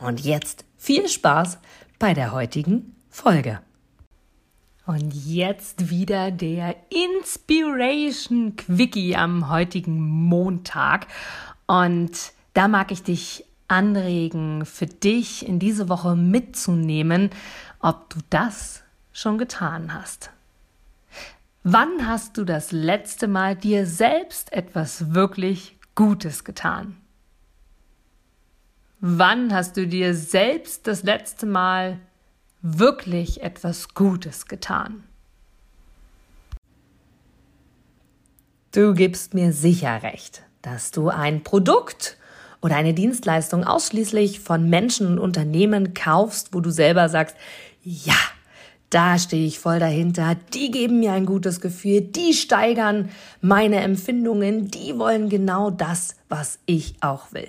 Und jetzt viel Spaß bei der heutigen Folge. Und jetzt wieder der Inspiration Quickie am heutigen Montag. Und da mag ich dich anregen, für dich in diese Woche mitzunehmen, ob du das schon getan hast. Wann hast du das letzte Mal dir selbst etwas wirklich Gutes getan? Wann hast du dir selbst das letzte Mal wirklich etwas Gutes getan? Du gibst mir sicher recht, dass du ein Produkt oder eine Dienstleistung ausschließlich von Menschen und Unternehmen kaufst, wo du selber sagst, ja, da stehe ich voll dahinter, die geben mir ein gutes Gefühl, die steigern meine Empfindungen, die wollen genau das, was ich auch will.